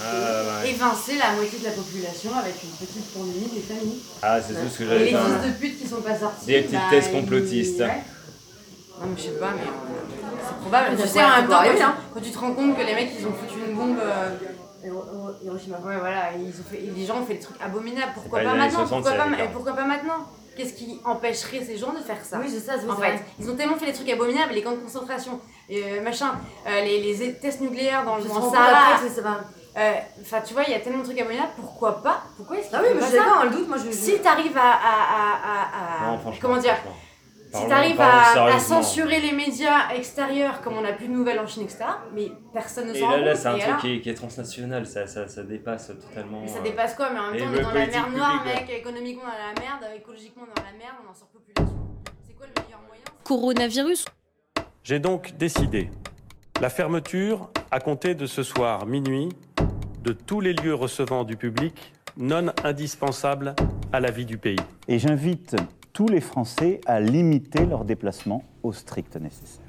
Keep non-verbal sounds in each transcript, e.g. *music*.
Ah, ouais. évincer la moitié de la population avec une petite pandémie des familles. Ah, c'est tout ce que Et j'avais les fait. fils de pute qui sont pas sortis. Des petites bah, thèses complotistes. ouais. Non, mais je sais pas, mais euh, c'est probable. Tu sais, en même temps, quand quand tu te rends compte que les mecs, ils ont foutu une bombe. euh, Hiro- Hiro- Hiroshima, ouais, voilà, ils ont fait, les gens ont fait des trucs abominables. Pourquoi pas les maintenant? 60, pourquoi, pas, pourquoi pas maintenant? Qu'est-ce qui empêcherait ces gens de faire ça? Oui, c'est ça, c'est en vrai. fait, ils ont tellement fait des trucs abominables, les camps de concentration, euh, machin, euh, les, les tests nucléaires dans le Sahara. Euh, Enfin, tu vois, il y a tellement de trucs abominables, pourquoi pas? Pourquoi est-ce Ah oui, mais je pas le doute, moi je. Si t'arrives à, à, à, à, à- Non, comment dire? si t'arrives à, à censurer les médias extérieurs, comme on n'a plus de nouvelles en Chine, etc., mais personne ne Et s'en là, rend là compte. c'est un Et truc alors qui est, qui est transnational, ça, ça, ça dépasse totalement. Mais ça euh, dépasse quoi? Mais en même et temps, on est dans la mer noire, mec, économiquement on est dans la merde, écologiquement on est dans la merde, on en surpopulation. C'est quoi le meilleur moyen? Coronavirus J'ai donc décidé la fermeture, à compter de ce soir minuit, de tous les lieux recevant du public non indispensables à la vie du pays. Et j'invite tous les Français à limiter leurs déplacements au strict nécessaire.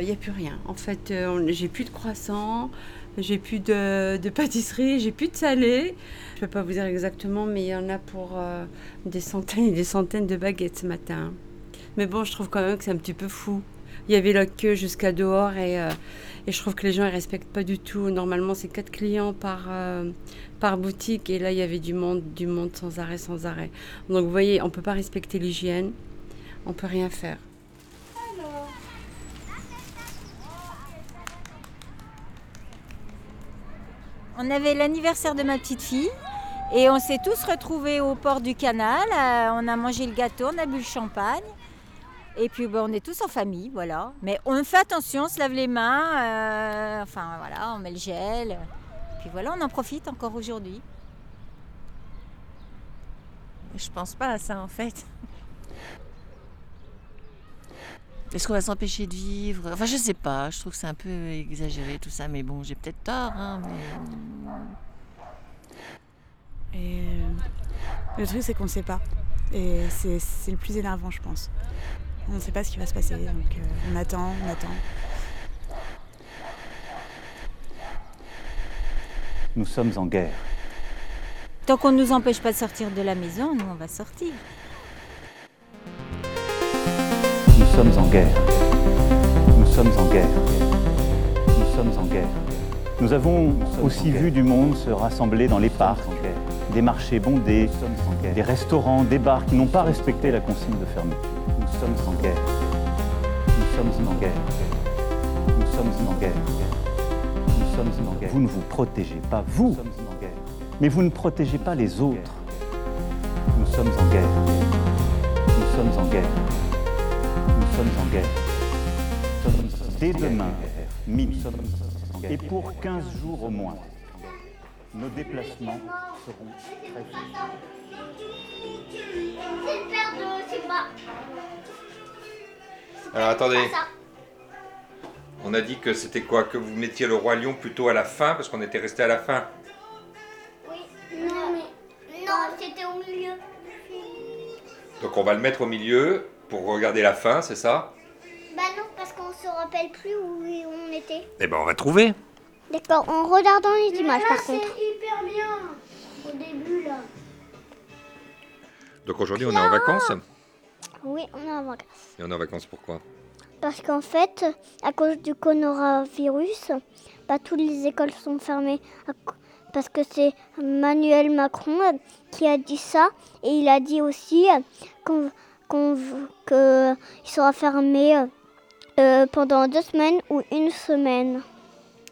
Il n'y a plus rien. En fait, euh, j'ai plus de croissants, j'ai plus de, de pâtisserie, j'ai plus de salé. Je ne peux pas vous dire exactement, mais il y en a pour euh, des centaines et des centaines de baguettes ce matin. Mais bon, je trouve quand même que c'est un petit peu fou. Il y avait la queue jusqu'à dehors et, euh, je trouve que les gens ne respectent pas du tout. Normalement, c'est quatre clients par, euh, par boutique et là, il y avait du monde, du monde sans arrêt, sans arrêt. Donc, vous voyez, on ne peut pas respecter l'hygiène, on ne peut rien faire. On avait l'anniversaire de ma petite fille et on s'est tous retrouvés au port du canal. Euh, on a mangé le gâteau, on a bu le champagne. Et puis on est tous en famille, voilà. Mais on fait attention, on se lave les mains, euh, enfin voilà, on met le gel. Puis voilà, on en profite encore aujourd'hui. Je pense pas à ça en fait. Est-ce qu'on va s'empêcher de vivre? Enfin, je sais pas. Je trouve que c'est un peu exagéré tout ça, mais bon, j'ai peut-être tort. Hein, mais... Et euh, le truc, c'est qu'on ne sait pas. Et c'est c'est le plus énervant, je pense. On ne sait pas ce qui va se passer, donc euh, on attend, on attend. Nous sommes en guerre. Tant qu'on ne nous empêche pas de sortir de la maison, nous on va sortir. Sommes en guerre. Nous sommes en guerre. Nous sommes en guerre. Nous avons aussi vu du monde se rassembler dans les parcs, des marchés bondés, des restaurants, des bars qui n'ont pas respecté la consigne de fermeture. Nous sommes en guerre. Nous sommes en guerre. Nous sommes en guerre. Nous sommes en guerre. Vous ne vous protégez pas, vous, mais vous ne protégez pas les autres. Nous sommes en guerre. Nous sommes en guerre. Nous sommes en guerre. Dès demain, midi, et pour 15 jours au moins, nos déplacements seront très Alors attendez. On a dit que c'était quoi? Que vous mettiez le roi lion plutôt à la fin parce qu'on était resté à la fin? Non, mais non, c'était au milieu. Donc on va le mettre au milieu pour regarder la fin, c'est ça? Bah non, parce qu'on se rappelle plus où on était. Eh ben on va trouver. D'accord, en regardant les images par c'est contre. hyper bien au début là. Donc aujourd'hui on est en vacances? Oui, on est en vacances. Et on est en vacances pourquoi Parce qu'en fait, à cause du coronavirus, bah, toutes les écoles sont fermées. Parce que c'est Manuel Macron qui a dit ça. Et il a dit aussi qu'on, qu'on que il sera fermé euh, euh, pendant deux semaines ou une semaine.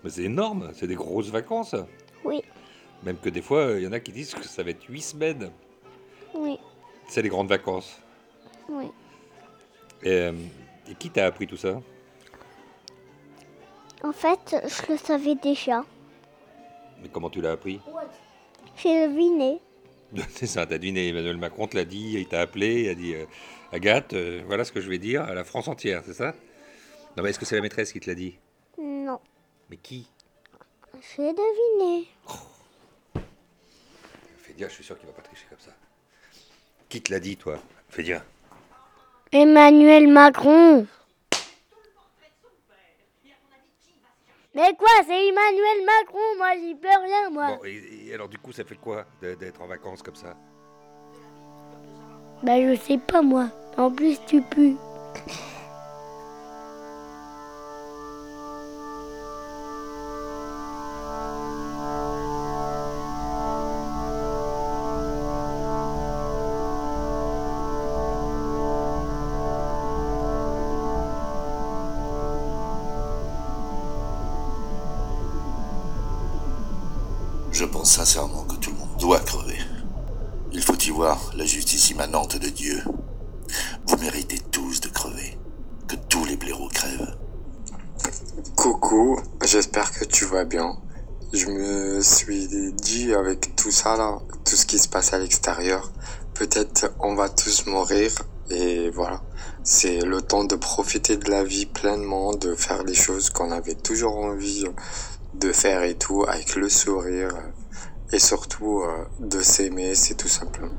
Mais c'est énorme, c'est des grosses vacances. Oui, Même que des fois, il y en a qui disent que ça va être 8 semaines. oui, C'est les grandes vacances. oui. Et, euh, et qui t'a appris tout ça? En fait, je le savais déjà. Mais comment tu l'as appris? J'ai deviné. *laughs* C'est ça, t'as deviné, Emmanuel Macron te l'a dit, il t'a appelé, il a dit euh, Agathe, euh, voilà ce que je vais dire à la France entière, c'est ça? Non, mais est-ce que c'est la maîtresse qui te l'a dit? Non, Mais qui? J'ai deviné. Fait dire, je suis sûr qu'il va pas tricher comme ça. Qui te l'a dit, toi? Fais dire. Emmanuel Macron. Quoi, c'est Emmanuel Macron, moi j'y peux rien, moi. Bon, et, et alors du coup, ça fait quoi d'être en vacances comme ça? Bah je sais pas, moi. En plus, tu pues. Je pense sincèrement que tout le monde doit crever. Il faut y voir la justice immanente de Dieu. Vous méritez tous de crever. Que tous les blaireaux crèvent. Coucou, j'espère que tu vas bien. Je me suis dit avec tout ça là, tout ce qui se passe à l'extérieur, peut-être on va tous mourir et voilà. C'est le temps de profiter de la vie pleinement, de faire les choses qu'on avait toujours envie de faire et tout avec le sourire et surtout euh, de s'aimer, c'est tout simplement.